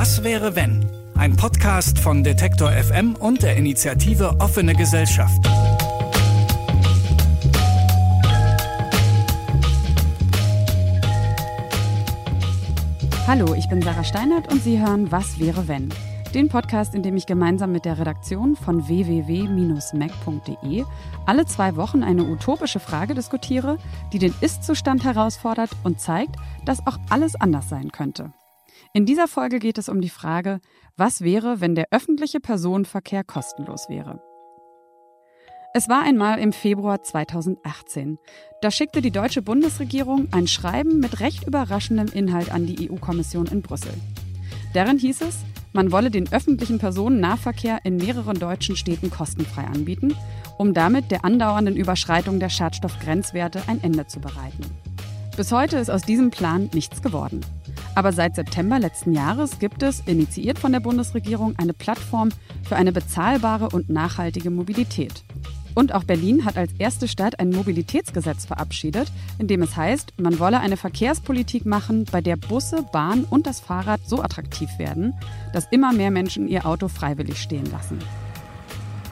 Was wäre wenn? Ein Podcast von Detektor FM und der Initiative Offene Gesellschaft. Hallo, ich bin Sarah Steinert und Sie hören Was wäre wenn? Den Podcast, in dem ich gemeinsam mit der Redaktion von www.mac.de alle zwei Wochen eine utopische Frage diskutiere, die den Ist-Zustand herausfordert und zeigt, dass auch alles anders sein könnte. In dieser Folge geht es um die Frage, was wäre, wenn der öffentliche Personenverkehr kostenlos wäre? Es war einmal im Februar 2018. Da schickte die deutsche Bundesregierung ein Schreiben mit recht überraschendem Inhalt an die EU-Kommission in Brüssel. Darin hieß es, man wolle den öffentlichen Personennahverkehr in mehreren deutschen Städten kostenfrei anbieten, um damit der andauernden Überschreitung der Schadstoffgrenzwerte ein Ende zu bereiten. Bis heute ist aus diesem Plan nichts geworden. Aber seit September letzten Jahres gibt es, initiiert von der Bundesregierung, eine Plattform für eine bezahlbare und nachhaltige Mobilität. Und auch Berlin hat als erste Stadt ein Mobilitätsgesetz verabschiedet, in dem es heißt, man wolle eine Verkehrspolitik machen, bei der Busse, Bahn und das Fahrrad so attraktiv werden, dass immer mehr Menschen ihr Auto freiwillig stehen lassen.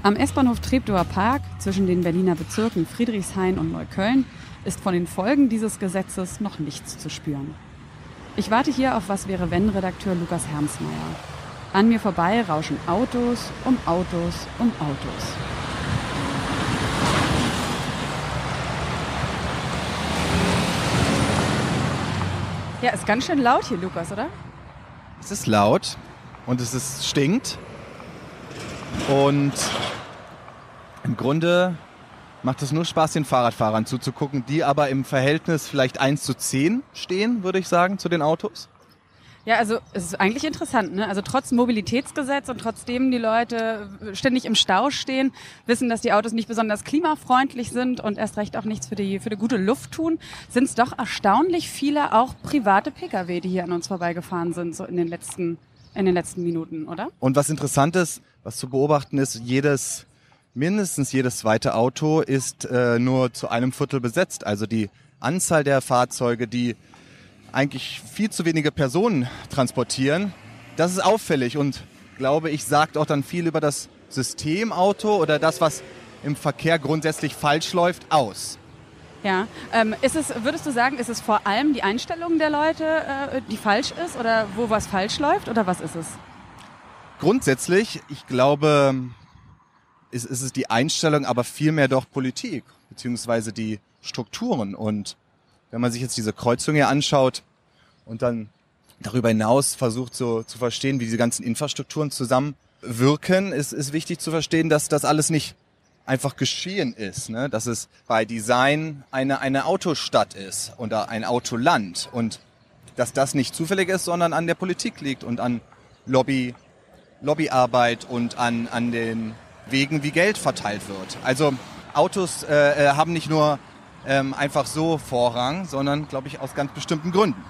Am S-Bahnhof Treptower Park zwischen den Berliner Bezirken Friedrichshain und Neukölln ist von den Folgen dieses Gesetzes noch nichts zu spüren. Ich warte hier auf Was wäre wenn Redakteur Lukas Hermsmeier. An mir vorbei rauschen Autos um Autos um Autos. Ja, ist ganz schön laut hier, Lukas, oder? Es ist laut und es ist, stinkt. Und im Grunde macht es nur Spaß, den Fahrradfahrern zuzugucken, die aber im Verhältnis vielleicht 1 zu 10 stehen, würde ich sagen, zu den Autos. Ja, also es ist eigentlich interessant, ne? Also trotz Mobilitätsgesetz und trotzdem die Leute ständig im Stau stehen, wissen, dass die Autos nicht besonders klimafreundlich sind und erst recht auch nichts für die für die gute Luft tun, sind es doch erstaunlich viele auch private Pkw, die hier an uns vorbeigefahren sind, so in den letzten in den letzten Minuten, oder? Und was interessant ist, was zu beobachten ist, jedes mindestens jedes zweite Auto ist äh, nur zu einem Viertel besetzt. Also die Anzahl der Fahrzeuge, die eigentlich viel zu wenige Personen transportieren. Das ist auffällig und glaube ich, sagt auch dann viel über das Systemauto oder das, was im Verkehr grundsätzlich falsch läuft, aus. Ja, ähm, ist es, würdest du sagen, ist es vor allem die Einstellung der Leute, äh, die falsch ist oder wo was falsch läuft oder was ist es? Grundsätzlich, ich glaube, ist, ist es die Einstellung, aber vielmehr doch Politik beziehungsweise die Strukturen und wenn man sich jetzt diese Kreuzung hier anschaut und dann darüber hinaus versucht so zu verstehen, wie diese ganzen Infrastrukturen zusammenwirken, ist, ist wichtig zu verstehen, dass das alles nicht einfach geschehen ist, ne? dass es bei Design eine, eine Autostadt ist oder ein Autoland und dass das nicht zufällig ist, sondern an der Politik liegt und an Lobby, Lobbyarbeit und an, an den Wegen, wie Geld verteilt wird. Also Autos äh, äh haben nicht nur ähm, einfach so Vorrang, sondern, glaube ich, aus ganz bestimmten Gründen.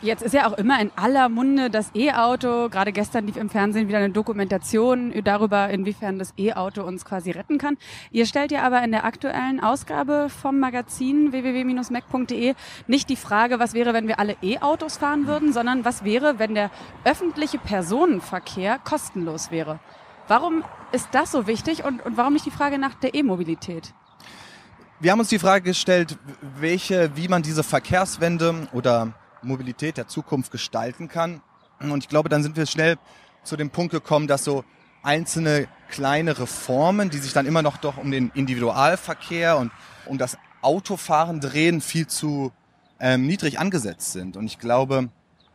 Jetzt ist ja auch immer in aller Munde das E-Auto. Gerade gestern lief im Fernsehen wieder eine Dokumentation darüber, inwiefern das E-Auto uns quasi retten kann. Ihr stellt ja aber in der aktuellen Ausgabe vom Magazin www.mac.de nicht die Frage, was wäre, wenn wir alle E-Autos fahren würden, sondern was wäre, wenn der öffentliche Personenverkehr kostenlos wäre. Warum ist das so wichtig und, und warum nicht die Frage nach der E-Mobilität? Wir haben uns die Frage gestellt, welche, wie man diese Verkehrswende oder Mobilität der Zukunft gestalten kann. Und ich glaube, dann sind wir schnell zu dem Punkt gekommen, dass so einzelne kleine Reformen, die sich dann immer noch doch um den Individualverkehr und um das Autofahren drehen, viel zu ähm, niedrig angesetzt sind. Und ich glaube,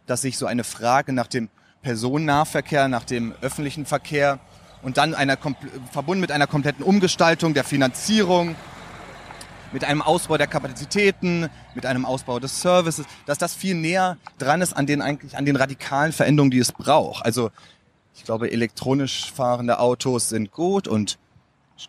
dass sich so eine Frage nach dem Personennahverkehr, nach dem öffentlichen Verkehr und dann einer, verbunden mit einer kompletten Umgestaltung der Finanzierung, mit einem Ausbau der Kapazitäten, mit einem Ausbau des Services, dass das viel näher dran ist an den eigentlich an den radikalen Veränderungen, die es braucht. Also ich glaube, elektronisch fahrende Autos sind gut und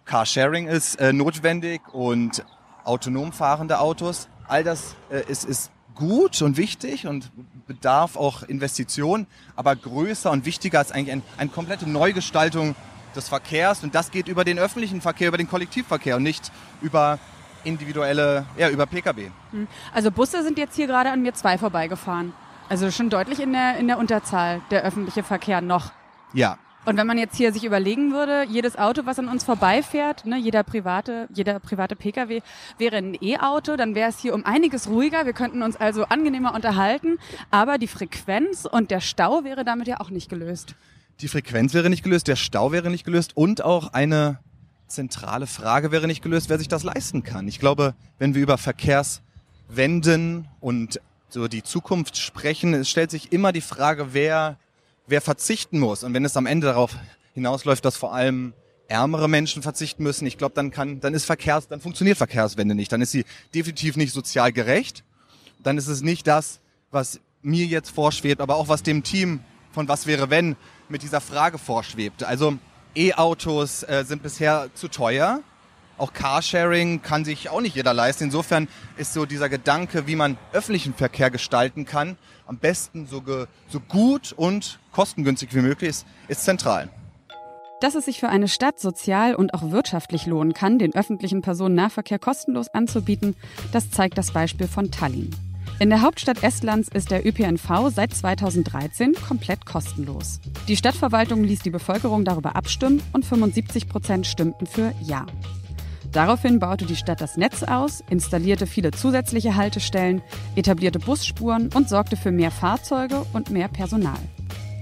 Carsharing ist äh, notwendig und autonom fahrende Autos. All das äh, ist, ist gut und wichtig und bedarf auch Investitionen, aber größer und wichtiger ist eigentlich ein, eine komplette Neugestaltung des Verkehrs und das geht über den öffentlichen Verkehr, über den Kollektivverkehr und nicht über individuelle, ja, über Pkw. Hm. Also Busse sind jetzt hier gerade an mir zwei vorbeigefahren. Also schon deutlich in der, in der Unterzahl der öffentliche Verkehr noch. Ja, Und wenn man jetzt hier sich überlegen würde, jedes Auto, was an uns vorbeifährt, ne, jeder private, jeder private Pkw wäre ein E-Auto, dann wäre es hier um einiges ruhiger. Wir könnten uns also angenehmer unterhalten, aber die Frequenz und der Stau wäre damit ja auch nicht gelöst. die Frequenz wäre nicht gelöst, der Stau wäre nicht gelöst und auch eine zentrale Frage wäre nicht gelöst, wer sich das leisten kann. Ich glaube, wenn wir über Verkehrswenden und so die Zukunft sprechen, es stellt sich immer die Frage, wer, wer verzichten muss. Und wenn es am Ende darauf hinausläuft, dass vor allem ärmere Menschen verzichten müssen, ich glaube, dann kann, dann ist Verkehrs, dann funktioniert Verkehrswende nicht. Dann ist sie definitiv nicht sozial gerecht. Dann ist es nicht das, was mir jetzt vorschwebt, aber auch was dem Team von Was wäre wenn mit dieser Frage vorschwebt. Also E-Autos äh, sind bisher zu teuer. Auch Carsharing kann sich auch nicht jeder leisten. Insofern ist so dieser Gedanke, wie man öffentlichen Verkehr gestalten kann, am besten so, ge, so gut und kostengünstig wie möglich ist, ist zentral. Dass es sich für eine Stadt sozial und auch wirtschaftlich lohnen kann, den öffentlichen Personennahverkehr kostenlos anzubieten, das zeigt das Beispiel von Tallinn. In der Hauptstadt Estlands ist der ÖPNV seit 2013 komplett kostenlos. Die Stadtverwaltung ließ die Bevölkerung darüber abstimmen und 75 Prozent stimmten für Ja. Daraufhin baute die Stadt das Netz aus, installierte viele zusätzliche Haltestellen, etablierte Busspuren und sorgte für mehr Fahrzeuge und mehr Personal.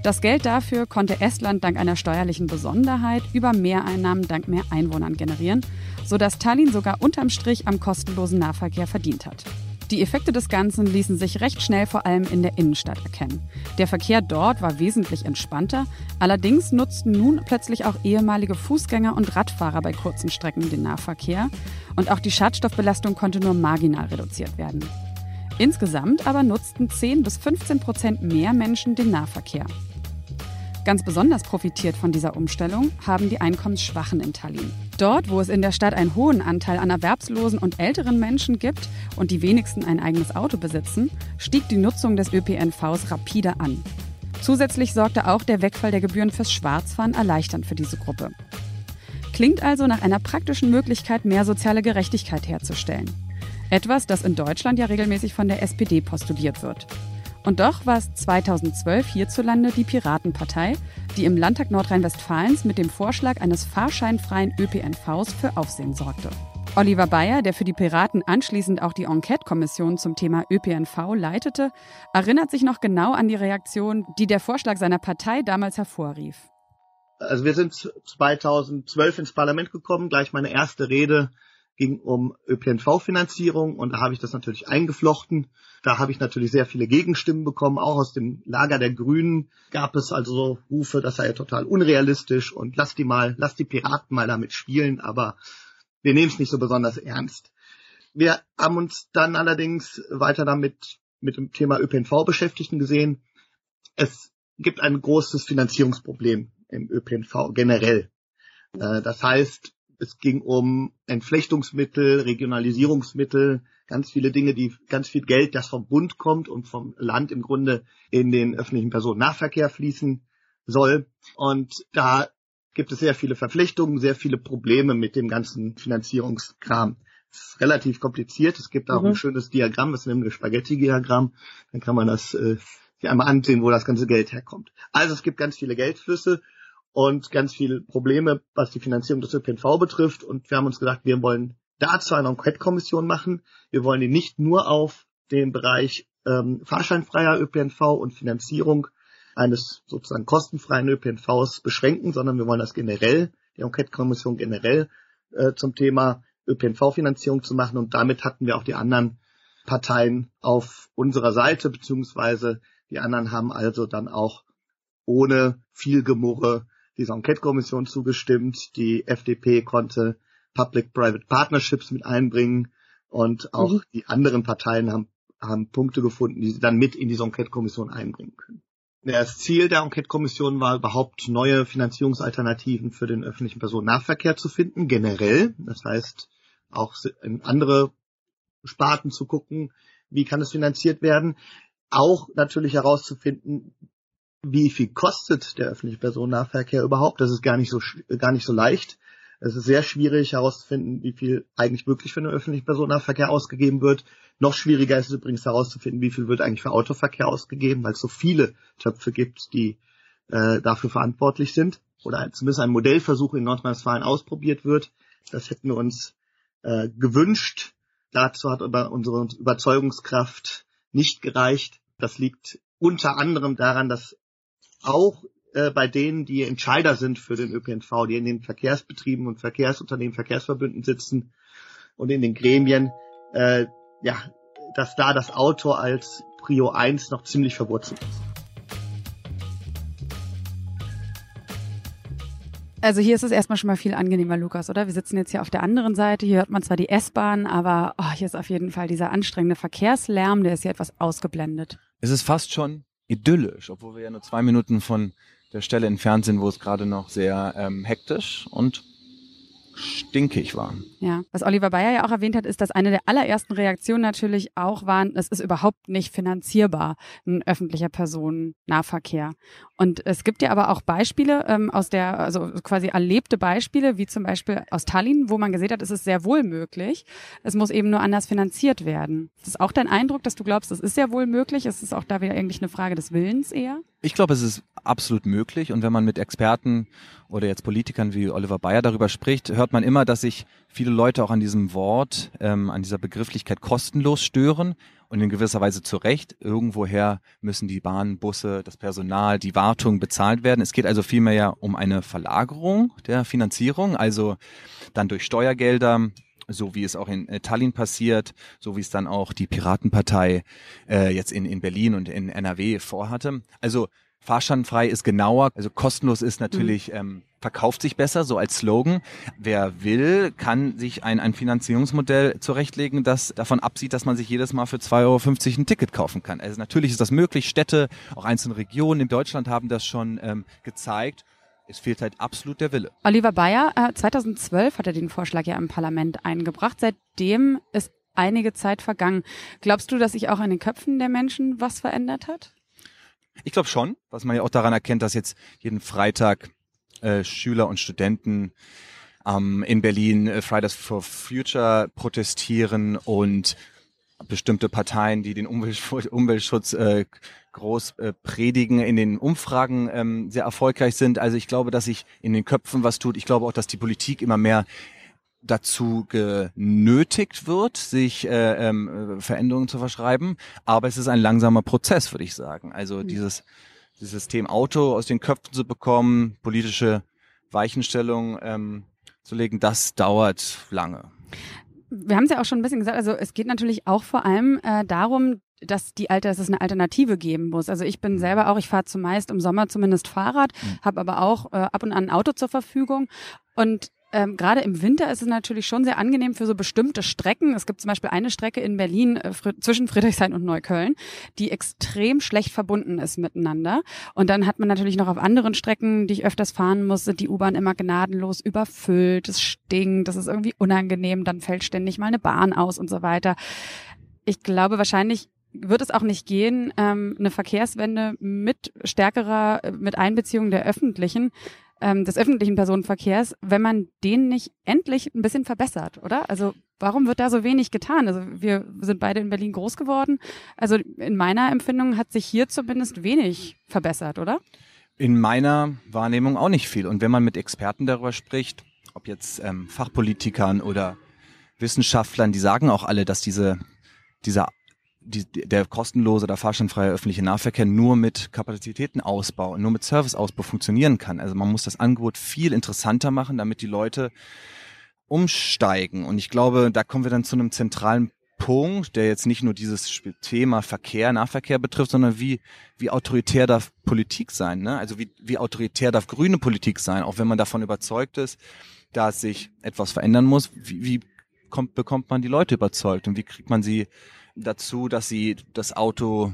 Das Geld dafür konnte Estland dank einer steuerlichen Besonderheit über Mehreinnahmen dank mehr Einwohnern generieren, sodass Tallinn sogar unterm Strich am kostenlosen Nahverkehr verdient hat. Die Effekte des Ganzen ließen sich recht schnell vor allem in der Innenstadt erkennen. Der Verkehr dort war wesentlich entspannter, allerdings nutzten nun plötzlich auch ehemalige Fußgänger und Radfahrer bei kurzen Strecken den Nahverkehr und auch die Schadstoffbelastung konnte nur marginal reduziert werden. Insgesamt aber nutzten 10 bis 15 Prozent mehr Menschen den Nahverkehr. Ganz besonders profitiert von dieser Umstellung haben die Einkommensschwachen in Tallinn. Dort, wo es in der Stadt einen hohen Anteil an erwerbslosen und älteren Menschen gibt und die wenigsten ein eigenes Auto besitzen, stieg die Nutzung des ÖPNVs rapide an. Zusätzlich sorgte auch der Wegfall der Gebühren fürs Schwarzfahren erleichternd für diese Gruppe. Klingt also nach einer praktischen Möglichkeit, mehr soziale Gerechtigkeit herzustellen. Etwas, das in Deutschland ja regelmäßig von der SPD postuliert wird. Und doch war es 2012 hierzulande die Piratenpartei, die im Landtag Nordrhein-Westfalens mit dem Vorschlag eines fahrscheinfreien ÖPNVs für Aufsehen sorgte. Oliver Bayer, der für die Piraten anschließend auch die Enquete-Kommission zum Thema ÖPNV leitete, erinnert sich noch genau an die Reaktion, die der Vorschlag seiner Partei damals hervorrief. Also wir sind 2012 ins Parlament gekommen, gleich meine erste Rede ging um ÖPNV-Finanzierung und da habe ich das natürlich eingeflochten. Da habe ich natürlich sehr viele Gegenstimmen bekommen, auch aus dem Lager der Grünen gab es also so Rufe, das sei ja total unrealistisch und lass die mal, lass die Piraten mal damit spielen, aber wir nehmen es nicht so besonders ernst. Wir haben uns dann allerdings weiter damit mit dem Thema ÖPNV beschäftigt und gesehen, es gibt ein großes Finanzierungsproblem im ÖPNV generell. Äh, Das heißt, es ging um Entflechtungsmittel, Regionalisierungsmittel, ganz viele Dinge, die ganz viel Geld, das vom Bund kommt und vom Land im Grunde in den öffentlichen Personennahverkehr fließen soll. Und da gibt es sehr viele Verflechtungen, sehr viele Probleme mit dem ganzen Finanzierungskram. Es ist relativ kompliziert. Es gibt auch Mhm. ein schönes Diagramm, das nennen wir Spaghetti-Diagramm. Dann kann man das äh, sich einmal ansehen, wo das ganze Geld herkommt. Also es gibt ganz viele Geldflüsse und ganz viele Probleme, was die Finanzierung des ÖPNV betrifft. Und wir haben uns gedacht, wir wollen dazu eine Enquete-Kommission machen. Wir wollen die nicht nur auf den Bereich ähm, fahrscheinfreier ÖPNV und Finanzierung eines sozusagen kostenfreien ÖPNVs beschränken, sondern wir wollen das generell, die Enquete-Kommission generell äh, zum Thema ÖPNV-Finanzierung zu machen. Und damit hatten wir auch die anderen Parteien auf unserer Seite, beziehungsweise die anderen haben also dann auch ohne viel Gemurre dieser Enquete-Kommission zugestimmt. Die FDP konnte Public-Private Partnerships mit einbringen und auch Mhm. die anderen Parteien haben, haben Punkte gefunden, die sie dann mit in diese Enquete-Kommission einbringen können. Das Ziel der Enquete-Kommission war überhaupt neue Finanzierungsalternativen für den öffentlichen Personennahverkehr zu finden, generell. Das heißt, auch in andere Sparten zu gucken, wie kann es finanziert werden. Auch natürlich herauszufinden, wie viel kostet der öffentliche Personennahverkehr überhaupt. Das ist gar nicht so, gar nicht so leicht. Es ist sehr schwierig herauszufinden, wie viel eigentlich wirklich für den öffentlichen Personennahverkehr ausgegeben wird. Noch schwieriger ist es übrigens herauszufinden, wie viel wird eigentlich für Autoverkehr ausgegeben, weil es so viele Töpfe gibt, die äh, dafür verantwortlich sind. Oder zumindest ein Modellversuch in Nordrhein-Westfalen ausprobiert wird. Das hätten wir uns äh, gewünscht. Dazu hat aber unsere Überzeugungskraft nicht gereicht. Das liegt unter anderem daran, dass auch äh, bei denen, die Entscheider sind für den ÖPNV, die in den Verkehrsbetrieben und Verkehrsunternehmen, Verkehrsverbünden sitzen und in den Gremien, äh, ja, dass da das Auto als Prio 1 noch ziemlich verwurzelt ist. Also hier ist es erstmal schon mal viel angenehmer, Lukas, oder? Wir sitzen jetzt hier auf der anderen Seite. Hier hört man zwar die S-Bahn, aber oh, hier ist auf jeden Fall dieser anstrengende Verkehrslärm, der ist hier etwas ausgeblendet. Es ist fast schon idyllisch, obwohl wir ja nur zwei Minuten von der Stelle entfernt sind, wo es gerade noch sehr ähm, hektisch und stinkig war. Ja, was Oliver Bayer ja auch erwähnt hat, ist, dass eine der allerersten Reaktionen natürlich auch waren, es ist überhaupt nicht finanzierbar, ein öffentlicher Personennahverkehr. Und es gibt ja aber auch Beispiele ähm, aus der, also quasi erlebte Beispiele, wie zum Beispiel aus Tallinn, wo man gesehen hat, es ist sehr wohl möglich. Es muss eben nur anders finanziert werden. Das ist auch dein Eindruck, dass du glaubst, es ist sehr wohl möglich? Es ist auch da wieder eigentlich eine Frage des Willens eher? Ich glaube, es ist absolut möglich. Und wenn man mit Experten oder jetzt Politikern wie Oliver Bayer darüber spricht, hört man immer, dass sich viele Leute auch an diesem Wort, ähm, an dieser Begrifflichkeit kostenlos stören und in gewisser Weise zu Recht. Irgendwoher müssen die Bahnen, Busse, das Personal, die Wartung bezahlt werden. Es geht also vielmehr ja um eine Verlagerung der Finanzierung, also dann durch Steuergelder so wie es auch in äh, Tallinn passiert, so wie es dann auch die Piratenpartei äh, jetzt in, in Berlin und in NRW vorhatte. Also fahrscheinfrei ist genauer, also kostenlos ist natürlich, mhm. ähm, verkauft sich besser, so als Slogan. Wer will, kann sich ein, ein Finanzierungsmodell zurechtlegen, das davon absieht, dass man sich jedes Mal für 2,50 Euro ein Ticket kaufen kann. Also natürlich ist das möglich. Städte, auch einzelne Regionen in Deutschland haben das schon ähm, gezeigt. Es fehlt halt absolut der Wille. Oliver Bayer, äh, 2012 hat er den Vorschlag ja im Parlament eingebracht. Seitdem ist einige Zeit vergangen. Glaubst du, dass sich auch in den Köpfen der Menschen was verändert hat? Ich glaube schon, was man ja auch daran erkennt, dass jetzt jeden Freitag äh, Schüler und Studenten ähm, in Berlin äh, Fridays for Future protestieren und bestimmte Parteien, die den Umweltschutz, äh, groß äh, predigen, in den Umfragen ähm, sehr erfolgreich sind. Also ich glaube, dass sich in den Köpfen was tut. Ich glaube auch, dass die Politik immer mehr dazu genötigt wird, sich äh, ähm, Veränderungen zu verschreiben. Aber es ist ein langsamer Prozess, würde ich sagen. Also mhm. dieses, dieses System Auto aus den Köpfen zu bekommen, politische Weichenstellungen ähm, zu legen, das dauert lange wir haben es ja auch schon ein bisschen gesagt, also es geht natürlich auch vor allem äh, darum, dass die Alter, dass es eine Alternative geben muss. Also ich bin mhm. selber auch, ich fahre zumeist im Sommer zumindest Fahrrad, mhm. habe aber auch äh, ab und an ein Auto zur Verfügung und ähm, Gerade im Winter ist es natürlich schon sehr angenehm für so bestimmte Strecken. Es gibt zum Beispiel eine Strecke in Berlin äh, zwischen Friedrichshain und Neukölln, die extrem schlecht verbunden ist miteinander. Und dann hat man natürlich noch auf anderen Strecken, die ich öfters fahren muss, sind die U-Bahn immer gnadenlos überfüllt. Es stinkt, das ist irgendwie unangenehm. Dann fällt ständig mal eine Bahn aus und so weiter. Ich glaube, wahrscheinlich wird es auch nicht gehen, ähm, eine Verkehrswende mit stärkerer, mit Einbeziehung der öffentlichen ähm, des öffentlichen Personenverkehrs, wenn man den nicht endlich ein bisschen verbessert, oder? Also warum wird da so wenig getan? Also wir sind beide in Berlin groß geworden. Also in meiner Empfindung hat sich hier zumindest wenig verbessert, oder? In meiner Wahrnehmung auch nicht viel. Und wenn man mit Experten darüber spricht, ob jetzt ähm, Fachpolitikern oder Wissenschaftlern, die sagen auch alle, dass diese, dieser die, der kostenlose oder fahrscheinfreie öffentliche Nahverkehr nur mit Kapazitätenausbau, nur mit Serviceausbau funktionieren kann. Also man muss das Angebot viel interessanter machen, damit die Leute umsteigen. Und ich glaube, da kommen wir dann zu einem zentralen Punkt, der jetzt nicht nur dieses Thema Verkehr, Nahverkehr betrifft, sondern wie, wie autoritär darf Politik sein, ne? Also wie, wie autoritär darf grüne Politik sein, auch wenn man davon überzeugt ist, dass sich etwas verändern muss. Wie, wie kommt, bekommt man die Leute überzeugt und wie kriegt man sie dazu, dass sie das Auto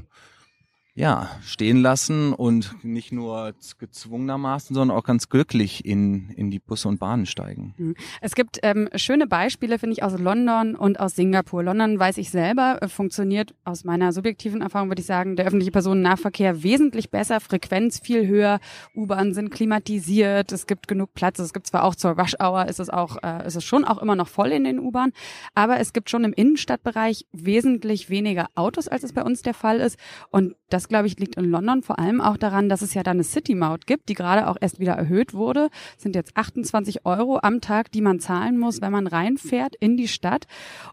ja, stehen lassen und nicht nur gezwungenermaßen, sondern auch ganz glücklich in, in die Busse und Bahnen steigen. Mhm. Es gibt ähm, schöne Beispiele, finde ich, aus London und aus Singapur. London weiß ich selber, äh, funktioniert aus meiner subjektiven Erfahrung, würde ich sagen, der öffentliche Personennahverkehr wesentlich besser, Frequenz viel höher, U-Bahnen sind klimatisiert, es gibt genug Platz. Es gibt zwar auch zur Rush Hour, ist es auch, äh, ist es schon auch immer noch voll in den U-Bahnen, aber es gibt schon im Innenstadtbereich wesentlich weniger Autos, als es bei uns der Fall ist. Und das glaube ich, liegt in London vor allem auch daran, dass es ja da eine City-Maut gibt, die gerade auch erst wieder erhöht wurde. Das sind jetzt 28 Euro am Tag, die man zahlen muss, wenn man reinfährt in die Stadt.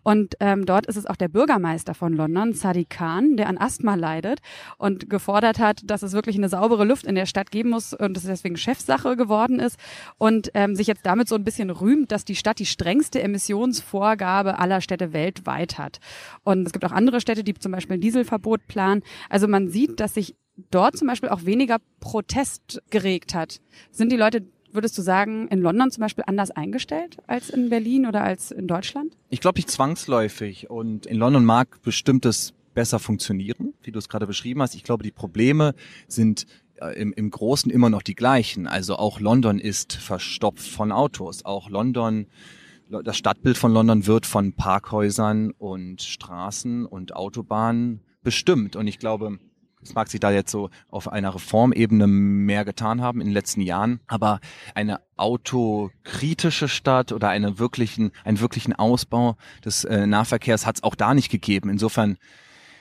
Und ähm, dort ist es auch der Bürgermeister von London, Sadiq Khan, der an Asthma leidet und gefordert hat, dass es wirklich eine saubere Luft in der Stadt geben muss und es deswegen Chefsache geworden ist und ähm, sich jetzt damit so ein bisschen rühmt, dass die Stadt die strengste Emissionsvorgabe aller Städte weltweit hat. Und es gibt auch andere Städte, die zum Beispiel ein Dieselverbot planen. Also man sieht, sieht, dass sich dort zum Beispiel auch weniger Protest geregt hat. Sind die Leute würdest du sagen, in London zum Beispiel anders eingestellt als in Berlin oder als in Deutschland? Ich glaube nicht zwangsläufig. Und in London mag bestimmtes besser funktionieren, wie du es gerade beschrieben hast. Ich glaube, die Probleme sind äh, im, im Großen immer noch die gleichen. Also auch London ist verstopft von Autos. Auch London, das Stadtbild von London wird von Parkhäusern und Straßen und Autobahnen bestimmt. Und ich glaube, es mag sich da jetzt so auf einer Reformebene mehr getan haben in den letzten Jahren, aber eine autokritische Stadt oder eine wirklichen, einen wirklichen Ausbau des äh, Nahverkehrs hat es auch da nicht gegeben. Insofern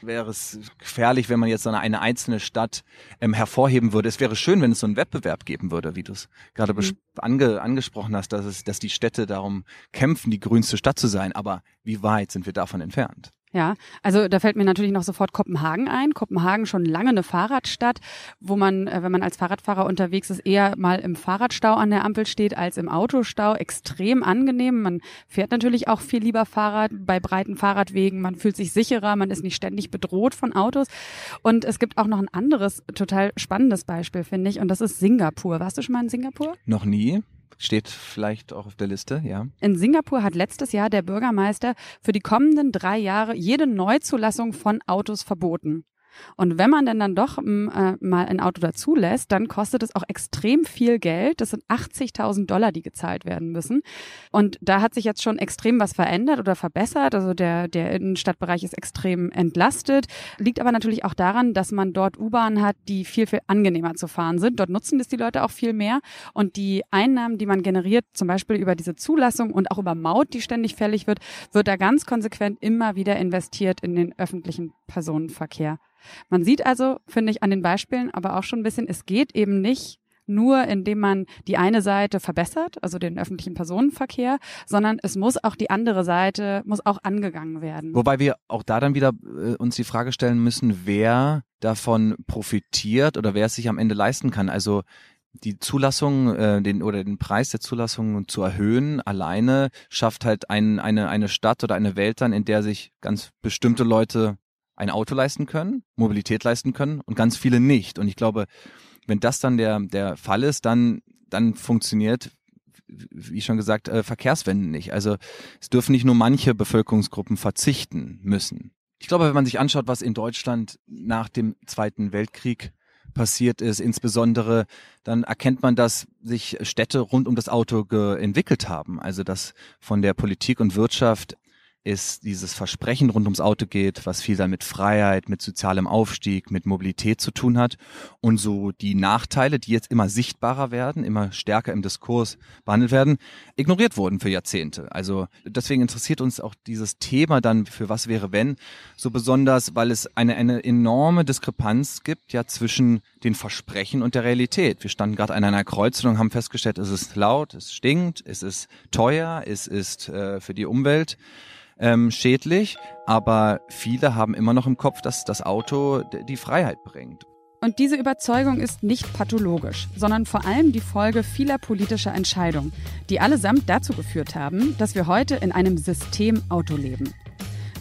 wäre es gefährlich, wenn man jetzt eine, eine einzelne Stadt ähm, hervorheben würde. Es wäre schön, wenn es so einen Wettbewerb geben würde, wie du es gerade mhm. ange, angesprochen hast, dass, es, dass die Städte darum kämpfen, die grünste Stadt zu sein. Aber wie weit sind wir davon entfernt? Ja, also da fällt mir natürlich noch sofort Kopenhagen ein. Kopenhagen schon lange eine Fahrradstadt, wo man, äh, wenn man als Fahrradfahrer unterwegs ist, eher mal im Fahrradstau an der Ampel steht als im Autostau. Extrem angenehm. Man fährt natürlich auch viel lieber Fahrrad bei breiten Fahrradwegen. Man fühlt sich sicherer, man ist nicht ständig bedroht von Autos. Und es gibt auch noch ein anderes total spannendes Beispiel, finde ich, und das ist Singapur. Warst du schon mal in Singapur? Noch nie. Steht vielleicht auch auf der Liste, ja. In Singapur hat letztes Jahr der Bürgermeister für die kommenden drei Jahre jede Neuzulassung von Autos verboten. Und wenn man denn dann doch mm, äh, mal ein Auto dazulässt, dann kostet es auch extrem viel Geld. Das sind 80.000 Dollar, die gezahlt werden müssen. Und da hat sich jetzt schon extrem was verändert oder verbessert. Also der, der Innenstadtbereich ist extrem entlastet. Liegt aber natürlich auch daran, dass man dort U-Bahnen hat, die viel, viel angenehmer zu fahren sind. Dort nutzen das die Leute auch viel mehr. Und die Einnahmen, die man generiert, zum Beispiel über diese Zulassung und auch über Maut, die ständig fällig wird, wird da ganz konsequent immer wieder investiert in den öffentlichen Personenverkehr. Man sieht also, finde ich, an den Beispielen aber auch schon ein bisschen, es geht eben nicht nur indem man die eine Seite verbessert, also den öffentlichen Personenverkehr, sondern es muss auch die andere Seite, muss auch angegangen werden. Wobei wir auch da dann wieder äh, uns die Frage stellen müssen, wer davon profitiert oder wer es sich am Ende leisten kann. Also die Zulassung, äh, den oder den Preis der Zulassung zu erhöhen, alleine schafft halt ein, eine, eine Stadt oder eine Welt dann, in der sich ganz bestimmte Leute ein Auto leisten können, Mobilität leisten können und ganz viele nicht. Und ich glaube, wenn das dann der, der Fall ist, dann, dann funktioniert, wie schon gesagt, äh, Verkehrswende nicht. Also es dürfen nicht nur manche Bevölkerungsgruppen verzichten müssen. Ich glaube, wenn man sich anschaut, was in Deutschland nach dem Zweiten Weltkrieg passiert ist, insbesondere, dann erkennt man, dass sich Städte rund um das Auto entwickelt haben. Also dass von der Politik und Wirtschaft ist dieses Versprechen rund ums Auto geht, was viel dann mit Freiheit, mit sozialem Aufstieg, mit Mobilität zu tun hat. Und so die Nachteile, die jetzt immer sichtbarer werden, immer stärker im Diskurs behandelt werden, ignoriert wurden für Jahrzehnte. Also deswegen interessiert uns auch dieses Thema dann für was wäre wenn so besonders, weil es eine, eine enorme Diskrepanz gibt ja zwischen den Versprechen und der Realität. Wir standen gerade an einer Kreuzung und haben festgestellt, es ist laut, es stinkt, es ist teuer, es ist äh, für die Umwelt ähm, schädlich, aber viele haben immer noch im Kopf, dass das Auto die Freiheit bringt. Und diese Überzeugung ist nicht pathologisch, sondern vor allem die Folge vieler politischer Entscheidungen, die allesamt dazu geführt haben, dass wir heute in einem System Auto leben.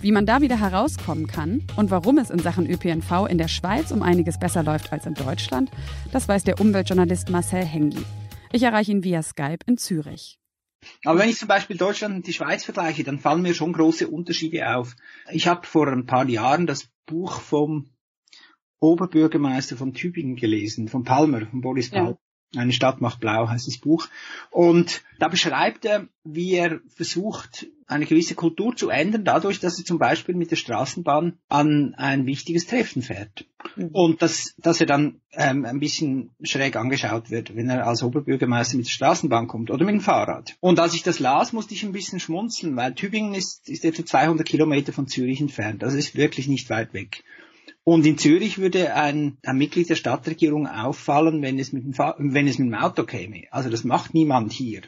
Wie man da wieder herauskommen kann und warum es in Sachen ÖPNV in der Schweiz um einiges besser läuft als in Deutschland, das weiß der Umweltjournalist Marcel Hengi. Ich erreiche ihn via Skype in Zürich. Aber wenn ich zum Beispiel Deutschland und die Schweiz vergleiche, dann fallen mir schon große Unterschiede auf. Ich habe vor ein paar Jahren das Buch vom Oberbürgermeister von Tübingen gelesen, von Palmer, von Boris Palmer. Ja. Eine Stadt macht blau heißt das Buch. Und da beschreibt er, wie er versucht, eine gewisse Kultur zu ändern, dadurch, dass er zum Beispiel mit der Straßenbahn an ein wichtiges Treffen fährt. Mhm. Und dass, dass er dann ähm, ein bisschen schräg angeschaut wird, wenn er als Oberbürgermeister mit der Straßenbahn kommt oder mit dem Fahrrad. Und als ich das las, musste ich ein bisschen schmunzeln, weil Tübingen ist, ist etwa 200 Kilometer von Zürich entfernt. Also ist wirklich nicht weit weg. Und in Zürich würde ein, ein Mitglied der Stadtregierung auffallen, wenn es, mit dem wenn es mit dem Auto käme. Also das macht niemand hier.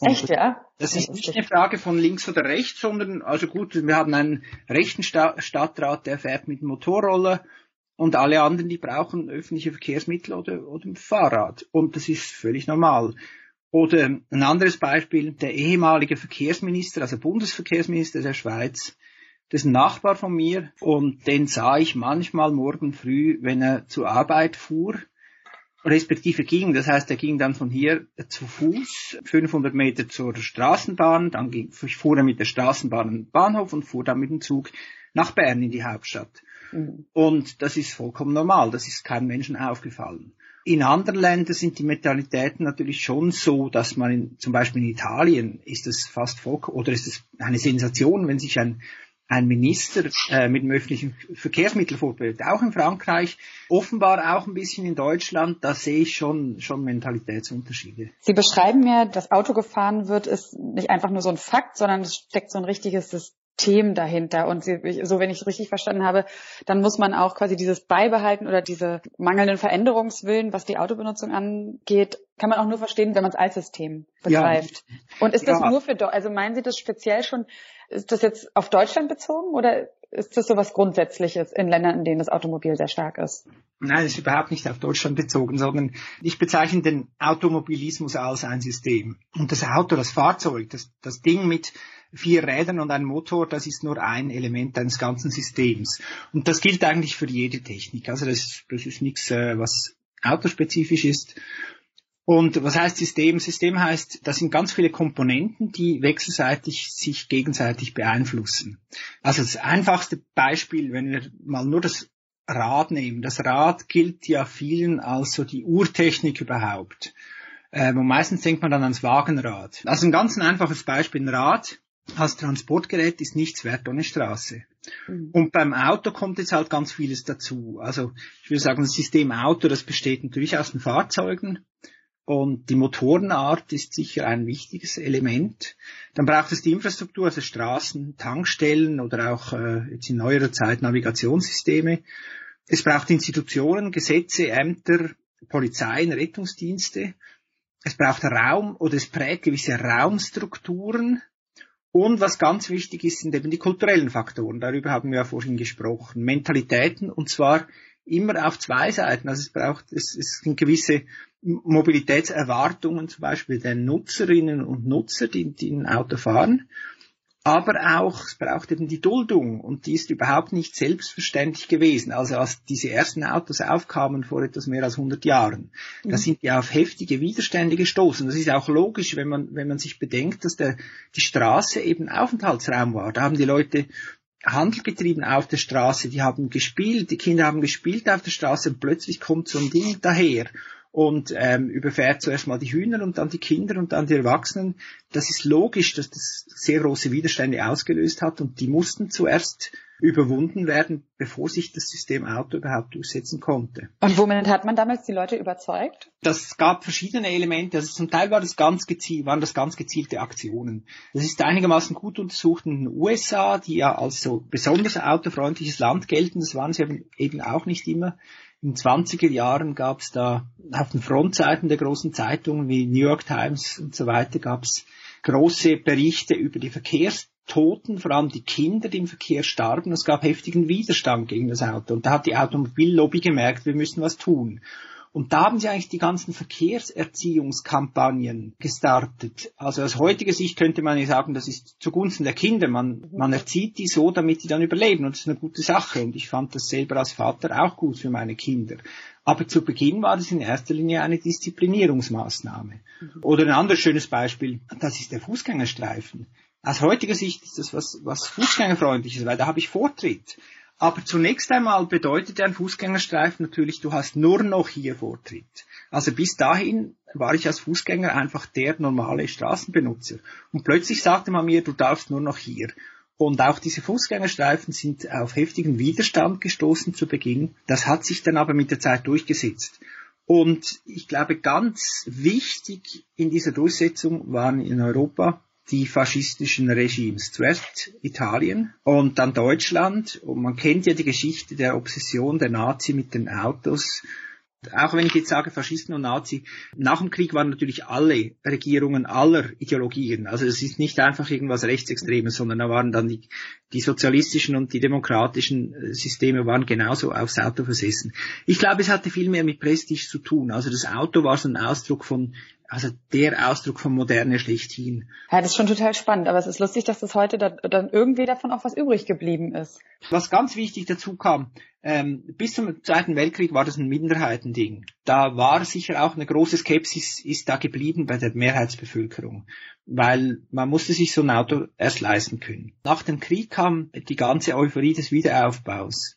Und Echt, ja? Das ist nicht eine Frage von links oder rechts, sondern, also gut, wir haben einen rechten Sta Stadtrat, der fährt mit dem Motorroller und alle anderen, die brauchen öffentliche Verkehrsmittel oder, oder ein Fahrrad. Und das ist völlig normal. Oder ein anderes Beispiel, der ehemalige Verkehrsminister, also Bundesverkehrsminister der Schweiz, das ist ein Nachbar von mir und den sah ich manchmal morgen früh, wenn er zur Arbeit fuhr, respektive ging. Das heißt, er ging dann von hier zu Fuß 500 Meter zur Straßenbahn, dann ging, fuhr er mit der Straßenbahn in den Bahnhof und fuhr dann mit dem Zug nach Bern in die Hauptstadt. Mhm. Und das ist vollkommen normal, das ist keinem Menschen aufgefallen. In anderen Ländern sind die Mentalitäten natürlich schon so, dass man in, zum Beispiel in Italien ist es fast vollkommen, oder ist es eine Sensation, wenn sich ein ein Minister äh, mit dem öffentlichen Verkehrsmittel vorbildet. Auch in Frankreich, offenbar auch ein bisschen in Deutschland, da sehe ich schon, schon Mentalitätsunterschiede. Sie beschreiben mir, dass Auto gefahren wird, ist nicht einfach nur so ein Fakt, sondern es steckt so ein richtiges System dahinter. Und so, wenn ich es richtig verstanden habe, dann muss man auch quasi dieses Beibehalten oder diese mangelnden Veränderungswillen, was die Autobenutzung angeht, kann man auch nur verstehen, wenn man es als System begreift. Ja. Und ist das ja. nur für, also meinen Sie das speziell schon ist das jetzt auf Deutschland bezogen oder ist das so was Grundsätzliches in Ländern, in denen das Automobil sehr stark ist? Nein, es ist überhaupt nicht auf Deutschland bezogen, sondern ich bezeichne den Automobilismus als ein System. Und das Auto, das Fahrzeug, das, das Ding mit vier Rädern und einem Motor, das ist nur ein Element eines ganzen Systems. Und das gilt eigentlich für jede Technik. Also das, das ist nichts, äh, was autospezifisch ist. Und was heißt System? System heißt, das sind ganz viele Komponenten, die wechselseitig sich gegenseitig beeinflussen. Also das einfachste Beispiel, wenn wir mal nur das Rad nehmen. Das Rad gilt ja vielen als so die Urtechnik überhaupt. Ähm, und meistens denkt man dann ans Wagenrad. Also ein ganz einfaches Beispiel. Ein Rad als Transportgerät ist nichts wert ohne Straße. Mhm. Und beim Auto kommt jetzt halt ganz vieles dazu. Also ich würde sagen, das System Auto, das besteht natürlich aus den Fahrzeugen, und die Motorenart ist sicher ein wichtiges Element. Dann braucht es die Infrastruktur, also Straßen, Tankstellen oder auch äh, jetzt in neuerer Zeit Navigationssysteme. Es braucht Institutionen, Gesetze, Ämter, Polizeien, Rettungsdienste. Es braucht Raum oder es prägt gewisse Raumstrukturen. Und was ganz wichtig ist, sind eben die kulturellen Faktoren. Darüber haben wir ja vorhin gesprochen. Mentalitäten und zwar immer auf zwei Seiten. Also es braucht, es, es sind gewisse Mobilitätserwartungen zum Beispiel der Nutzerinnen und Nutzer, die, die ein Auto fahren. Aber auch, es braucht eben die Duldung und die ist überhaupt nicht selbstverständlich gewesen. Also als diese ersten Autos aufkamen vor etwas mehr als 100 Jahren, mhm. da sind die auf heftige Widerstände gestoßen. Das ist auch logisch, wenn man, wenn man sich bedenkt, dass der, die Straße eben Aufenthaltsraum war. Da haben die Leute Handel getrieben auf der Straße, die haben gespielt, die Kinder haben gespielt auf der Straße und plötzlich kommt so ein Ding daher und ähm, überfährt zuerst mal die Hühner und dann die Kinder und dann die Erwachsenen. Das ist logisch, dass das sehr große Widerstände ausgelöst hat und die mussten zuerst überwunden werden, bevor sich das System Auto überhaupt durchsetzen konnte. Und womit hat man damals die Leute überzeugt? Das gab verschiedene Elemente. Also zum Teil war das ganz gezielt, waren das ganz gezielte Aktionen. Das ist einigermaßen gut untersucht in den USA, die ja als so besonders autofreundliches Land gelten. Das waren sie eben auch nicht immer in den 20er Jahren gab es da auf den Frontseiten der großen Zeitungen wie New York Times und so weiter gab es große Berichte über die Verkehrstoten, vor allem die Kinder, die im Verkehr starben. Es gab heftigen Widerstand gegen das Auto. Und da hat die Automobillobby gemerkt, wir müssen was tun. Und da haben sie eigentlich die ganzen Verkehrserziehungskampagnen gestartet. Also aus heutiger Sicht könnte man ja sagen, das ist zugunsten der Kinder. Man, man erzieht die so, damit die dann überleben. Und das ist eine gute Sache. Und ich fand das selber als Vater auch gut für meine Kinder. Aber zu Beginn war das in erster Linie eine Disziplinierungsmaßnahme. Mhm. Oder ein anderes schönes Beispiel, das ist der Fußgängerstreifen. Aus heutiger Sicht ist das was, was Fußgängerfreundliches, weil da habe ich Vortritt. Aber zunächst einmal bedeutet ein Fußgängerstreifen natürlich, du hast nur noch hier Vortritt. Also bis dahin war ich als Fußgänger einfach der normale Straßenbenutzer. Und plötzlich sagte man mir, du darfst nur noch hier. Und auch diese Fußgängerstreifen sind auf heftigen Widerstand gestoßen zu Beginn. Das hat sich dann aber mit der Zeit durchgesetzt. Und ich glaube, ganz wichtig in dieser Durchsetzung waren in Europa die faschistischen Regimes. Zuerst Italien und dann Deutschland. Und man kennt ja die Geschichte der Obsession der Nazi mit den Autos auch wenn ich jetzt sage Faschisten und Nazi, nach dem Krieg waren natürlich alle Regierungen aller Ideologien. Also es ist nicht einfach irgendwas Rechtsextremes, sondern da waren dann die, die sozialistischen und die demokratischen äh, Systeme waren genauso aufs Auto versessen. Ich glaube, es hatte viel mehr mit Prestige zu tun. Also das Auto war so ein Ausdruck von also der Ausdruck von Moderne schlechthin. Ja, das ist schon total spannend, aber es ist lustig, dass das heute da, dann irgendwie davon auch was übrig geblieben ist. Was ganz wichtig dazu kam, ähm, bis zum Zweiten Weltkrieg war das ein Minderheitending. Da war sicher auch eine große Skepsis, ist da geblieben bei der Mehrheitsbevölkerung, weil man musste sich so ein Auto erst leisten können. Nach dem Krieg kam die ganze Euphorie des Wiederaufbaus.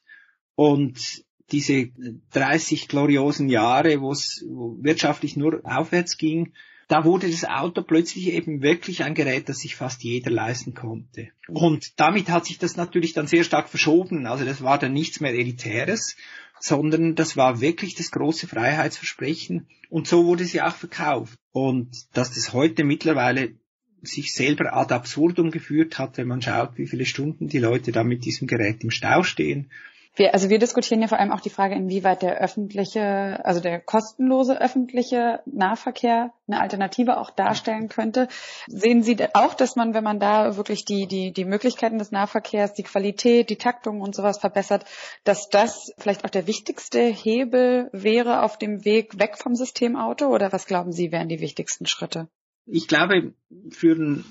Und diese 30 gloriosen Jahre, wo es wirtschaftlich nur aufwärts ging, da wurde das Auto plötzlich eben wirklich ein Gerät, das sich fast jeder leisten konnte. Und damit hat sich das natürlich dann sehr stark verschoben. Also das war dann nichts mehr Elitäres, sondern das war wirklich das große Freiheitsversprechen. Und so wurde sie auch verkauft. Und dass das heute mittlerweile sich selber ad absurdum geführt hat, wenn man schaut, wie viele Stunden die Leute da mit diesem Gerät im Stau stehen wir, also wir diskutieren ja vor allem auch die Frage, inwieweit der öffentliche, also der kostenlose öffentliche Nahverkehr eine Alternative auch darstellen könnte. Sehen Sie auch, dass man, wenn man da wirklich die, die, die Möglichkeiten des Nahverkehrs, die Qualität, die Taktung und sowas verbessert, dass das vielleicht auch der wichtigste Hebel wäre auf dem Weg weg vom Systemauto? Oder was glauben Sie, wären die wichtigsten Schritte? Ich glaube, für ein,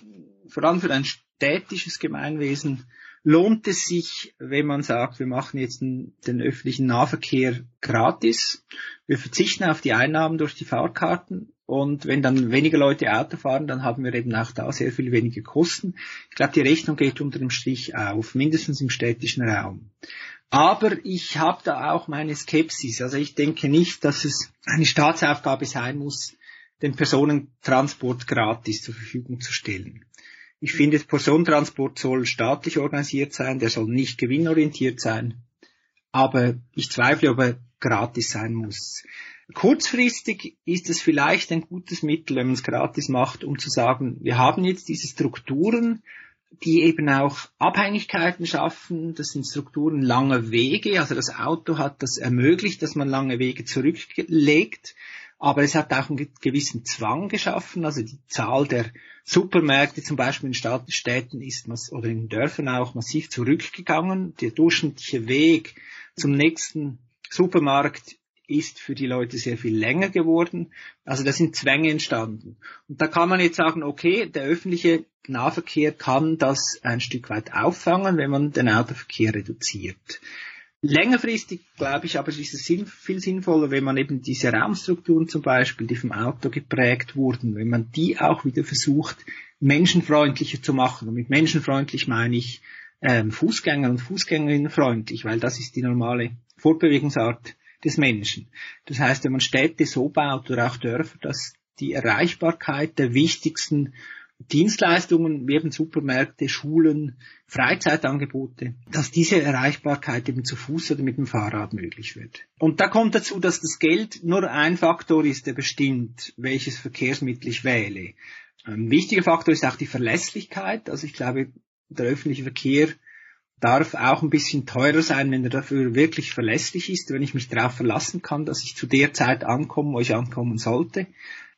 vor allem für ein städtisches Gemeinwesen lohnt es sich, wenn man sagt, wir machen jetzt den, öffentlichen Nahverkehr gratis, wir verzichten auf die Einnahmen durch die Fahrkarten und wenn dann weniger Leute Auto fahren, dann haben wir eben auch da sehr viel weniger Kosten. Ich glaube, die Rechnung geht unter dem Strich auf, mindestens im städtischen Raum. Aber ich habe da auch meine Skepsis. Also ich denke nicht, dass es eine Staatsaufgabe sein muss, den Personentransport gratis zur Verfügung zu stellen. Ich finde, Personentransport soll staatlich organisiert sein, der soll nicht gewinnorientiert sein. Aber ich zweifle, ob er gratis sein muss. Kurzfristig ist es vielleicht ein gutes Mittel, wenn man es gratis macht, um zu sagen, wir haben jetzt diese Strukturen, die eben auch Abhängigkeiten schaffen. Das sind Strukturen langer Wege. Also das Auto hat das ermöglicht, dass man lange Wege zurücklegt. Aber es hat auch einen gewissen Zwang geschaffen. Also die Zahl der Supermärkte zum Beispiel in Städten ist oder in Dörfern auch massiv zurückgegangen. Der durchschnittliche Weg zum nächsten Supermarkt ist für die Leute sehr viel länger geworden. Also da sind Zwänge entstanden. Und da kann man jetzt sagen, okay, der öffentliche Nahverkehr kann das ein Stück weit auffangen, wenn man den Autoverkehr reduziert. Längerfristig glaube ich aber ist es viel sinnvoller, wenn man eben diese Raumstrukturen zum Beispiel, die vom Auto geprägt wurden, wenn man die auch wieder versucht, menschenfreundlicher zu machen. Und mit menschenfreundlich meine ich ähm, Fußgänger und Fußgängerinnen freundlich, weil das ist die normale Fortbewegungsart des Menschen. Das heißt, wenn man Städte so baut oder auch Dörfer, dass die Erreichbarkeit der wichtigsten Dienstleistungen eben Supermärkte, Schulen, Freizeitangebote, dass diese Erreichbarkeit eben zu Fuß oder mit dem Fahrrad möglich wird. Und da kommt dazu, dass das Geld nur ein Faktor ist, der bestimmt, welches Verkehrsmittel ich wähle. Ein wichtiger Faktor ist auch die Verlässlichkeit. Also ich glaube, der öffentliche Verkehr darf auch ein bisschen teurer sein, wenn er dafür wirklich verlässlich ist, wenn ich mich darauf verlassen kann, dass ich zu der Zeit ankomme, wo ich ankommen sollte.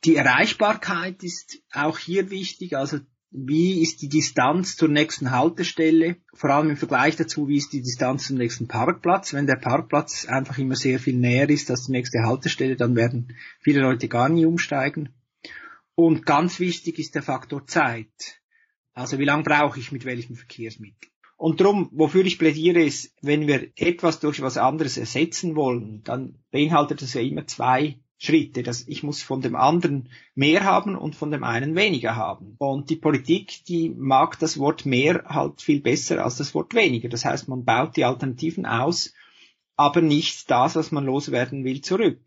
Die Erreichbarkeit ist auch hier wichtig, also wie ist die Distanz zur nächsten Haltestelle, vor allem im Vergleich dazu, wie ist die Distanz zum nächsten Parkplatz. Wenn der Parkplatz einfach immer sehr viel näher ist als die nächste Haltestelle, dann werden viele Leute gar nie umsteigen. Und ganz wichtig ist der Faktor Zeit. Also wie lange brauche ich mit welchem Verkehrsmittel? Und darum, wofür ich plädiere, ist, wenn wir etwas durch was anderes ersetzen wollen, dann beinhaltet das ja immer zwei Schritte. dass ich muss von dem anderen mehr haben und von dem einen weniger haben. Und die Politik, die mag das Wort mehr halt viel besser als das Wort weniger. Das heißt, man baut die Alternativen aus, aber nicht das, was man loswerden will, zurück.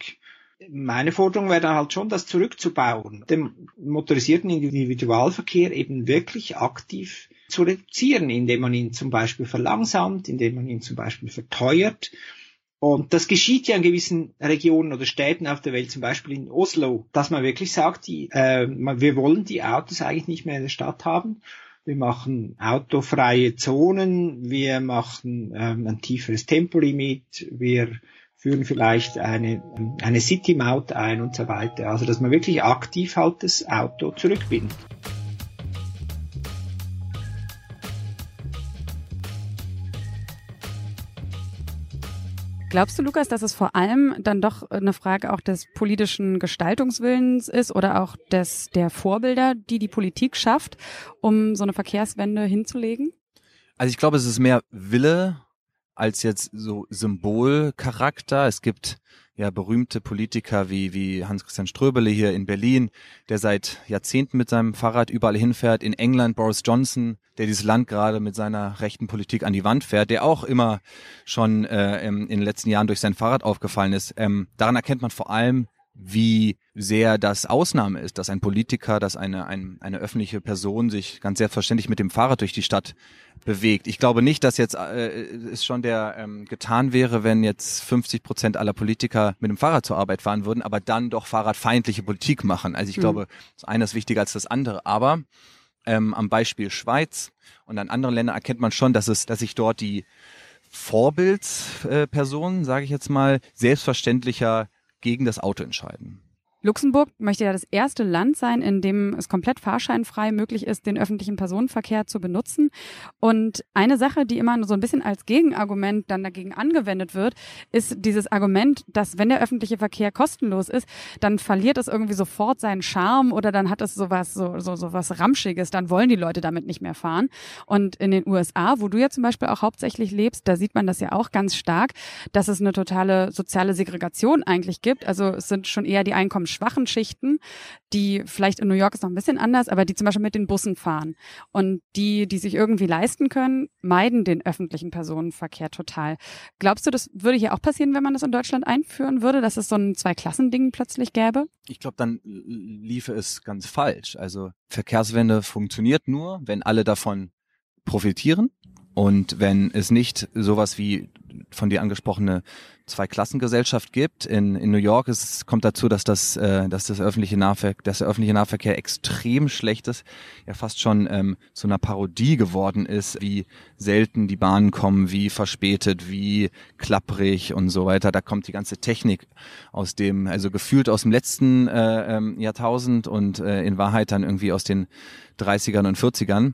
Meine Forderung wäre dann halt schon, das zurückzubauen, den motorisierten Individualverkehr eben wirklich aktiv zu reduzieren, indem man ihn zum Beispiel verlangsamt, indem man ihn zum Beispiel verteuert und das geschieht ja in gewissen Regionen oder Städten auf der Welt, zum Beispiel in Oslo, dass man wirklich sagt, die, äh, wir wollen die Autos eigentlich nicht mehr in der Stadt haben. Wir machen autofreie Zonen, wir machen ähm, ein tieferes Tempolimit, wir führen vielleicht eine, eine City-Maut ein und so weiter. Also dass man wirklich aktiv halt das Auto zurückbindet. Glaubst du, Lukas, dass es vor allem dann doch eine Frage auch des politischen Gestaltungswillens ist oder auch des, der Vorbilder, die die Politik schafft, um so eine Verkehrswende hinzulegen? Also ich glaube, es ist mehr Wille als jetzt so Symbolcharakter. Es gibt ja berühmte Politiker wie, wie Hans-Christian Ströbele hier in Berlin, der seit Jahrzehnten mit seinem Fahrrad überall hinfährt. In England Boris Johnson, der dieses Land gerade mit seiner rechten Politik an die Wand fährt, der auch immer schon äh, in den letzten Jahren durch sein Fahrrad aufgefallen ist. Ähm, daran erkennt man vor allem, wie sehr das Ausnahme ist, dass ein Politiker, dass eine, ein, eine öffentliche Person sich ganz selbstverständlich mit dem Fahrrad durch die Stadt bewegt. Ich glaube nicht, dass jetzt äh, es schon der ähm, getan wäre, wenn jetzt 50 Prozent aller Politiker mit dem Fahrrad zur Arbeit fahren würden, aber dann doch fahrradfeindliche Politik machen. Also ich mhm. glaube, das eine ist wichtiger als das andere. Aber ähm, am Beispiel Schweiz und an anderen Ländern erkennt man schon, dass es, dass sich dort die Vorbildspersonen, äh, sage ich jetzt mal, selbstverständlicher gegen das Auto entscheiden. Luxemburg möchte ja das erste Land sein, in dem es komplett fahrscheinfrei möglich ist, den öffentlichen Personenverkehr zu benutzen. Und eine Sache, die immer so ein bisschen als Gegenargument dann dagegen angewendet wird, ist dieses Argument, dass wenn der öffentliche Verkehr kostenlos ist, dann verliert es irgendwie sofort seinen Charme oder dann hat es sowas, so, so, so was Ramschiges, dann wollen die Leute damit nicht mehr fahren. Und in den USA, wo du ja zum Beispiel auch hauptsächlich lebst, da sieht man das ja auch ganz stark, dass es eine totale soziale Segregation eigentlich gibt. Also es sind schon eher die Einkommen schwachen Schichten, die vielleicht in New York ist noch ein bisschen anders, aber die zum Beispiel mit den Bussen fahren. Und die, die sich irgendwie leisten können, meiden den öffentlichen Personenverkehr total. Glaubst du, das würde hier auch passieren, wenn man das in Deutschland einführen würde, dass es so ein Zwei-Klassen-Ding plötzlich gäbe? Ich glaube, dann liefe es ganz falsch. Also Verkehrswende funktioniert nur, wenn alle davon profitieren und wenn es nicht sowas wie von dir angesprochene Zweiklassengesellschaft gibt. In, in New York ist, kommt dazu, dass das, äh, dass das öffentliche Nahverkehr, dass der öffentliche Nahverkehr extrem schlecht ist, ja fast schon ähm, zu einer Parodie geworden ist, wie selten die Bahnen kommen, wie verspätet, wie klapprig und so weiter. Da kommt die ganze Technik aus dem, also gefühlt aus dem letzten äh, ähm, Jahrtausend und äh, in Wahrheit dann irgendwie aus den 30ern und 40ern.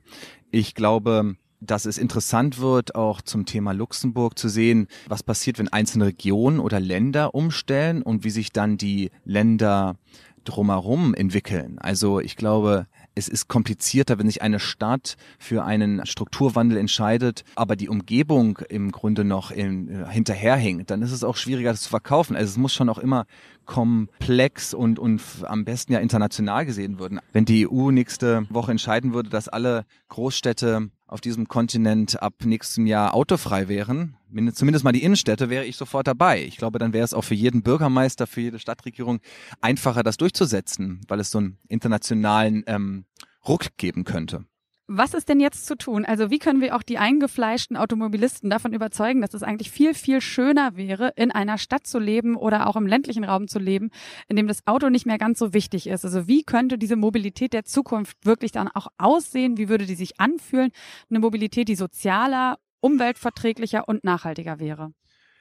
Ich glaube, dass es interessant wird, auch zum Thema Luxemburg zu sehen, was passiert, wenn einzelne Regionen oder Länder umstellen und wie sich dann die Länder drumherum entwickeln. Also ich glaube, es ist komplizierter, wenn sich eine Stadt für einen Strukturwandel entscheidet, aber die Umgebung im Grunde noch in, äh, hinterherhängt, dann ist es auch schwieriger, das zu verkaufen. Also es muss schon auch immer komplex und, und am besten ja international gesehen werden. Wenn die EU nächste Woche entscheiden würde, dass alle Großstädte auf diesem Kontinent ab nächstem Jahr autofrei wären, zumindest mal die Innenstädte, wäre ich sofort dabei. Ich glaube, dann wäre es auch für jeden Bürgermeister, für jede Stadtregierung einfacher, das durchzusetzen, weil es so einen internationalen ähm, Ruck geben könnte. Was ist denn jetzt zu tun? Also wie können wir auch die eingefleischten Automobilisten davon überzeugen, dass es eigentlich viel, viel schöner wäre, in einer Stadt zu leben oder auch im ländlichen Raum zu leben, in dem das Auto nicht mehr ganz so wichtig ist? Also wie könnte diese Mobilität der Zukunft wirklich dann auch aussehen? Wie würde die sich anfühlen? Eine Mobilität, die sozialer, umweltverträglicher und nachhaltiger wäre?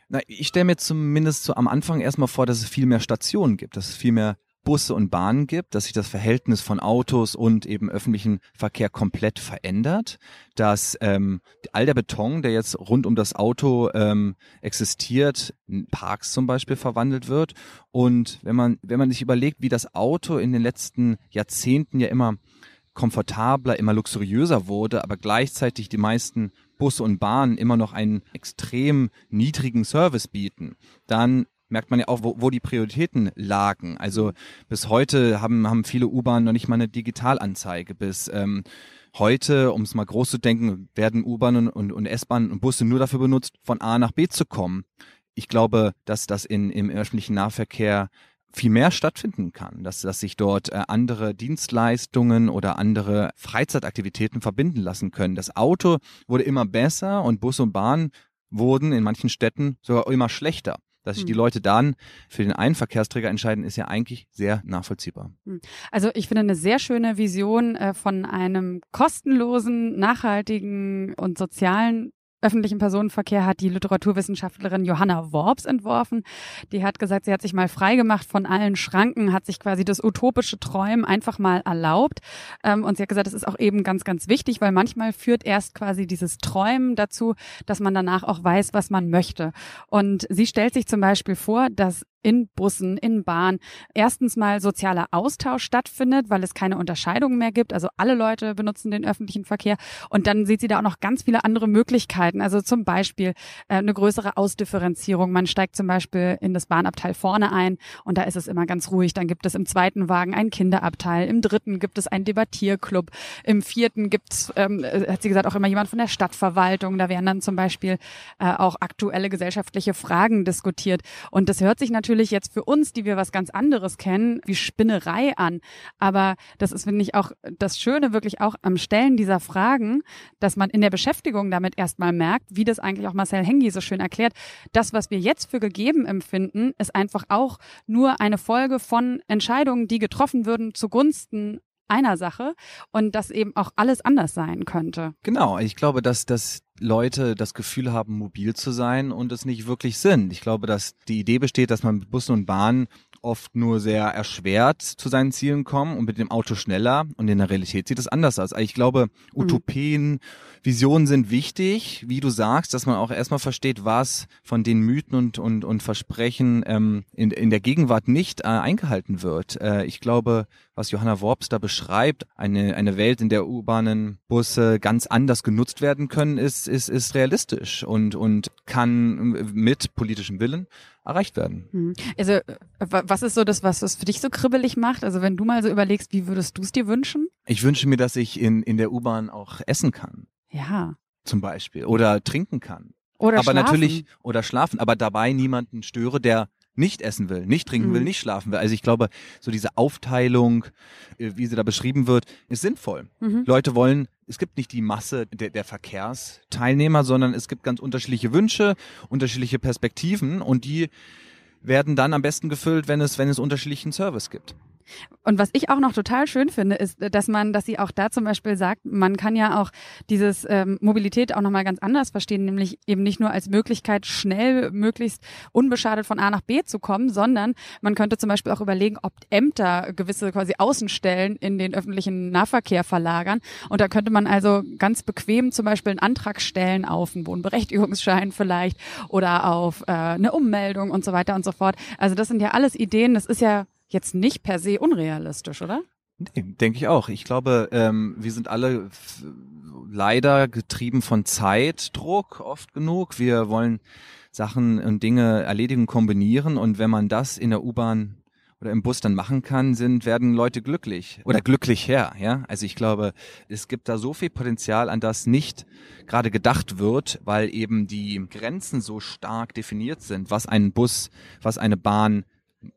Na, ich stelle mir zumindest so am Anfang erstmal vor, dass es viel mehr Stationen gibt, dass es viel mehr Busse und Bahnen gibt, dass sich das Verhältnis von Autos und eben öffentlichen Verkehr komplett verändert, dass ähm, all der Beton, der jetzt rund um das Auto ähm, existiert, in Parks zum Beispiel verwandelt wird. Und wenn man, wenn man sich überlegt, wie das Auto in den letzten Jahrzehnten ja immer komfortabler, immer luxuriöser wurde, aber gleichzeitig die meisten Busse und Bahnen immer noch einen extrem niedrigen Service bieten, dann merkt man ja auch, wo, wo die Prioritäten lagen. Also bis heute haben, haben viele U-Bahnen noch nicht mal eine Digitalanzeige. Bis ähm, heute, um es mal groß zu denken, werden U-Bahnen und, und S-Bahnen und Busse nur dafür benutzt, von A nach B zu kommen. Ich glaube, dass das in, im öffentlichen Nahverkehr viel mehr stattfinden kann, dass, dass sich dort äh, andere Dienstleistungen oder andere Freizeitaktivitäten verbinden lassen können. Das Auto wurde immer besser und Bus und Bahn wurden in manchen Städten sogar immer schlechter. Dass sich die hm. Leute dann für den einen Verkehrsträger entscheiden, ist ja eigentlich sehr nachvollziehbar. Hm. Also ich finde eine sehr schöne Vision äh, von einem kostenlosen, nachhaltigen und sozialen öffentlichen Personenverkehr hat die Literaturwissenschaftlerin Johanna Worps entworfen. Die hat gesagt, sie hat sich mal freigemacht von allen Schranken, hat sich quasi das utopische Träumen einfach mal erlaubt. Ähm, und sie hat gesagt, das ist auch eben ganz, ganz wichtig, weil manchmal führt erst quasi dieses Träumen dazu, dass man danach auch weiß, was man möchte. Und sie stellt sich zum Beispiel vor, dass in Bussen, in Bahn erstens mal sozialer Austausch stattfindet, weil es keine Unterscheidungen mehr gibt. Also alle Leute benutzen den öffentlichen Verkehr. Und dann sieht sie da auch noch ganz viele andere Möglichkeiten. Also zum Beispiel äh, eine größere Ausdifferenzierung. Man steigt zum Beispiel in das Bahnabteil vorne ein und da ist es immer ganz ruhig. Dann gibt es im zweiten Wagen einen Kinderabteil. Im dritten gibt es einen Debattierclub. Im vierten gibt es, ähm, äh, hat sie gesagt, auch immer jemand von der Stadtverwaltung. Da werden dann zum Beispiel äh, auch aktuelle gesellschaftliche Fragen diskutiert. Und das hört sich natürlich natürlich jetzt für uns, die wir was ganz anderes kennen, wie Spinnerei an. Aber das ist, finde ich, auch das Schöne wirklich auch am Stellen dieser Fragen, dass man in der Beschäftigung damit erstmal merkt, wie das eigentlich auch Marcel Hengi so schön erklärt. Das, was wir jetzt für gegeben empfinden, ist einfach auch nur eine Folge von Entscheidungen, die getroffen würden zugunsten einer Sache und dass eben auch alles anders sein könnte. Genau, ich glaube, dass, dass Leute das Gefühl haben, mobil zu sein und es nicht wirklich sind. Ich glaube, dass die Idee besteht, dass man mit Bussen und Bahnen oft nur sehr erschwert zu seinen Zielen kommen und mit dem Auto schneller. Und in der Realität sieht es anders aus. Also ich glaube, mhm. Visionen sind wichtig, wie du sagst, dass man auch erstmal versteht, was von den Mythen und, und, und Versprechen ähm, in, in der Gegenwart nicht äh, eingehalten wird. Äh, ich glaube, was Johanna Worps da beschreibt, eine, eine Welt, in der U-Bahnen, Busse ganz anders genutzt werden können, ist, ist, ist realistisch und, und kann mit politischem Willen erreicht werden. Mhm. Also äh, was ist so das, was es für dich so kribbelig macht? Also wenn du mal so überlegst, wie würdest du es dir wünschen? Ich wünsche mir, dass ich in, in der U-Bahn auch essen kann. Ja. Zum Beispiel. Oder trinken kann. Oder aber schlafen. natürlich, oder schlafen, aber dabei niemanden störe, der nicht essen will, nicht trinken will, mhm. nicht schlafen will. Also ich glaube, so diese Aufteilung, äh, wie sie da beschrieben wird, ist sinnvoll. Mhm. Leute wollen, es gibt nicht die Masse der, der Verkehrsteilnehmer, sondern es gibt ganz unterschiedliche Wünsche, unterschiedliche Perspektiven und die werden dann am besten gefüllt, wenn es, wenn es unterschiedlichen Service gibt. Und was ich auch noch total schön finde, ist, dass man, dass sie auch da zum Beispiel sagt, man kann ja auch dieses ähm, Mobilität auch nochmal ganz anders verstehen, nämlich eben nicht nur als Möglichkeit, schnell, möglichst unbeschadet von A nach B zu kommen, sondern man könnte zum Beispiel auch überlegen, ob Ämter gewisse quasi Außenstellen in den öffentlichen Nahverkehr verlagern. Und da könnte man also ganz bequem zum Beispiel einen Antrag stellen auf einen Wohnberechtigungsschein vielleicht oder auf äh, eine Ummeldung und so weiter und so fort. Also das sind ja alles Ideen, das ist ja jetzt nicht per se unrealistisch, oder? Nee, denke ich auch. Ich glaube, ähm, wir sind alle leider getrieben von Zeitdruck oft genug. Wir wollen Sachen und Dinge erledigen, kombinieren und wenn man das in der U-Bahn oder im Bus dann machen kann, sind, werden Leute glücklich oder glücklich her, ja. Also ich glaube, es gibt da so viel Potenzial, an das nicht gerade gedacht wird, weil eben die Grenzen so stark definiert sind, was ein Bus, was eine Bahn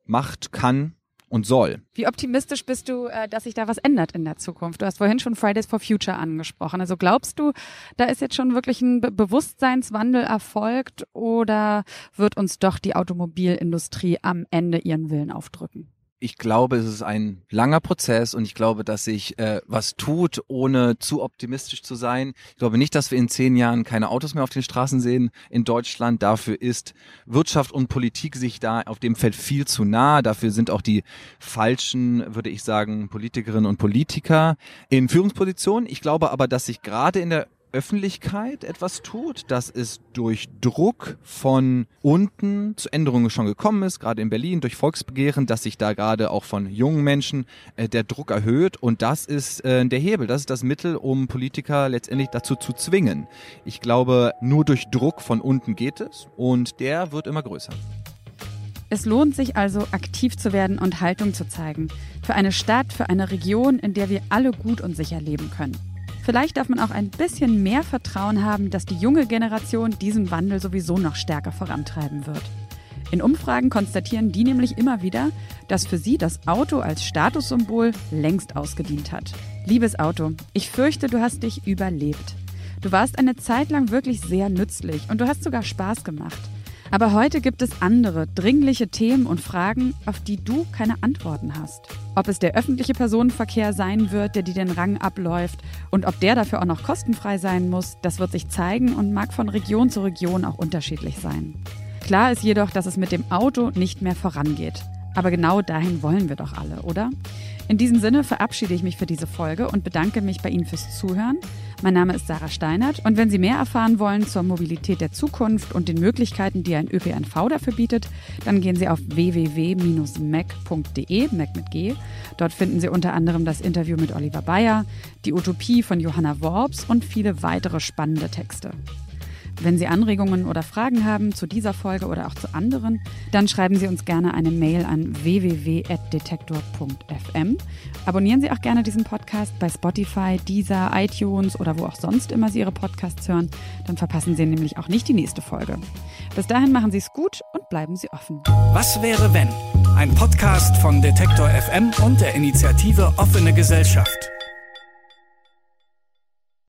macht, kann und soll. Wie optimistisch bist du, äh, dass sich da was ändert in der Zukunft? Du hast vorhin schon Fridays for Future angesprochen. Also glaubst du, da ist jetzt schon wirklich ein Bewusstseinswandel erfolgt oder wird uns doch die Automobilindustrie am Ende ihren Willen aufdrücken? Ich glaube, es ist ein langer Prozess und ich glaube, dass sich äh, was tut, ohne zu optimistisch zu sein. Ich glaube nicht, dass wir in zehn Jahren keine Autos mehr auf den Straßen sehen in Deutschland. Dafür ist Wirtschaft und Politik sich da auf dem Feld viel zu nah. Dafür sind auch die falschen, würde ich sagen, Politikerinnen und Politiker in Führungspositionen. Ich glaube aber, dass sich gerade in der Öffentlichkeit etwas tut, dass es durch Druck von unten zu Änderungen schon gekommen ist, gerade in Berlin durch Volksbegehren, dass sich da gerade auch von jungen Menschen äh, der Druck erhöht und das ist äh, der Hebel, das ist das Mittel, um Politiker letztendlich dazu zu zwingen. Ich glaube, nur durch Druck von unten geht es und der wird immer größer. Es lohnt sich also, aktiv zu werden und Haltung zu zeigen. Für eine Stadt, für eine Region, in der wir alle gut und sicher leben können. Vielleicht darf man auch ein bisschen mehr Vertrauen haben, dass die junge Generation diesen Wandel sowieso noch stärker vorantreiben wird. In Umfragen konstatieren die nämlich immer wieder, dass für sie das Auto als Statussymbol längst ausgedient hat. Liebes Auto, ich fürchte, du hast dich überlebt. Du warst eine Zeit lang wirklich sehr nützlich und du hast sogar Spaß gemacht. Aber heute gibt es andere, dringliche Themen und Fragen, auf die du keine Antworten hast. Ob es der öffentliche Personenverkehr sein wird, der dir den Rang abläuft und ob der dafür auch noch kostenfrei sein muss, das wird sich zeigen und mag von Region zu Region auch unterschiedlich sein. Klar ist jedoch, dass es mit dem Auto nicht mehr vorangeht. Aber genau dahin wollen wir doch alle, oder? In diesem Sinne verabschiede ich mich für diese Folge und bedanke mich bei Ihnen fürs Zuhören. Mein Name ist Sarah Steinert und wenn Sie mehr erfahren wollen zur Mobilität der Zukunft und den Möglichkeiten, die ein ÖPNV dafür bietet, dann gehen Sie auf www.mac.de, Mac mit G. Dort finden Sie unter anderem das Interview mit Oliver Bayer, die Utopie von Johanna Worps und viele weitere spannende Texte. Wenn Sie Anregungen oder Fragen haben zu dieser Folge oder auch zu anderen, dann schreiben Sie uns gerne eine Mail an www.detektor.fm. Abonnieren Sie auch gerne diesen Podcast bei Spotify, Deezer, iTunes oder wo auch sonst immer Sie Ihre Podcasts hören. Dann verpassen Sie nämlich auch nicht die nächste Folge. Bis dahin machen Sie es gut und bleiben Sie offen. Was wäre wenn? Ein Podcast von Detektor FM und der Initiative Offene Gesellschaft.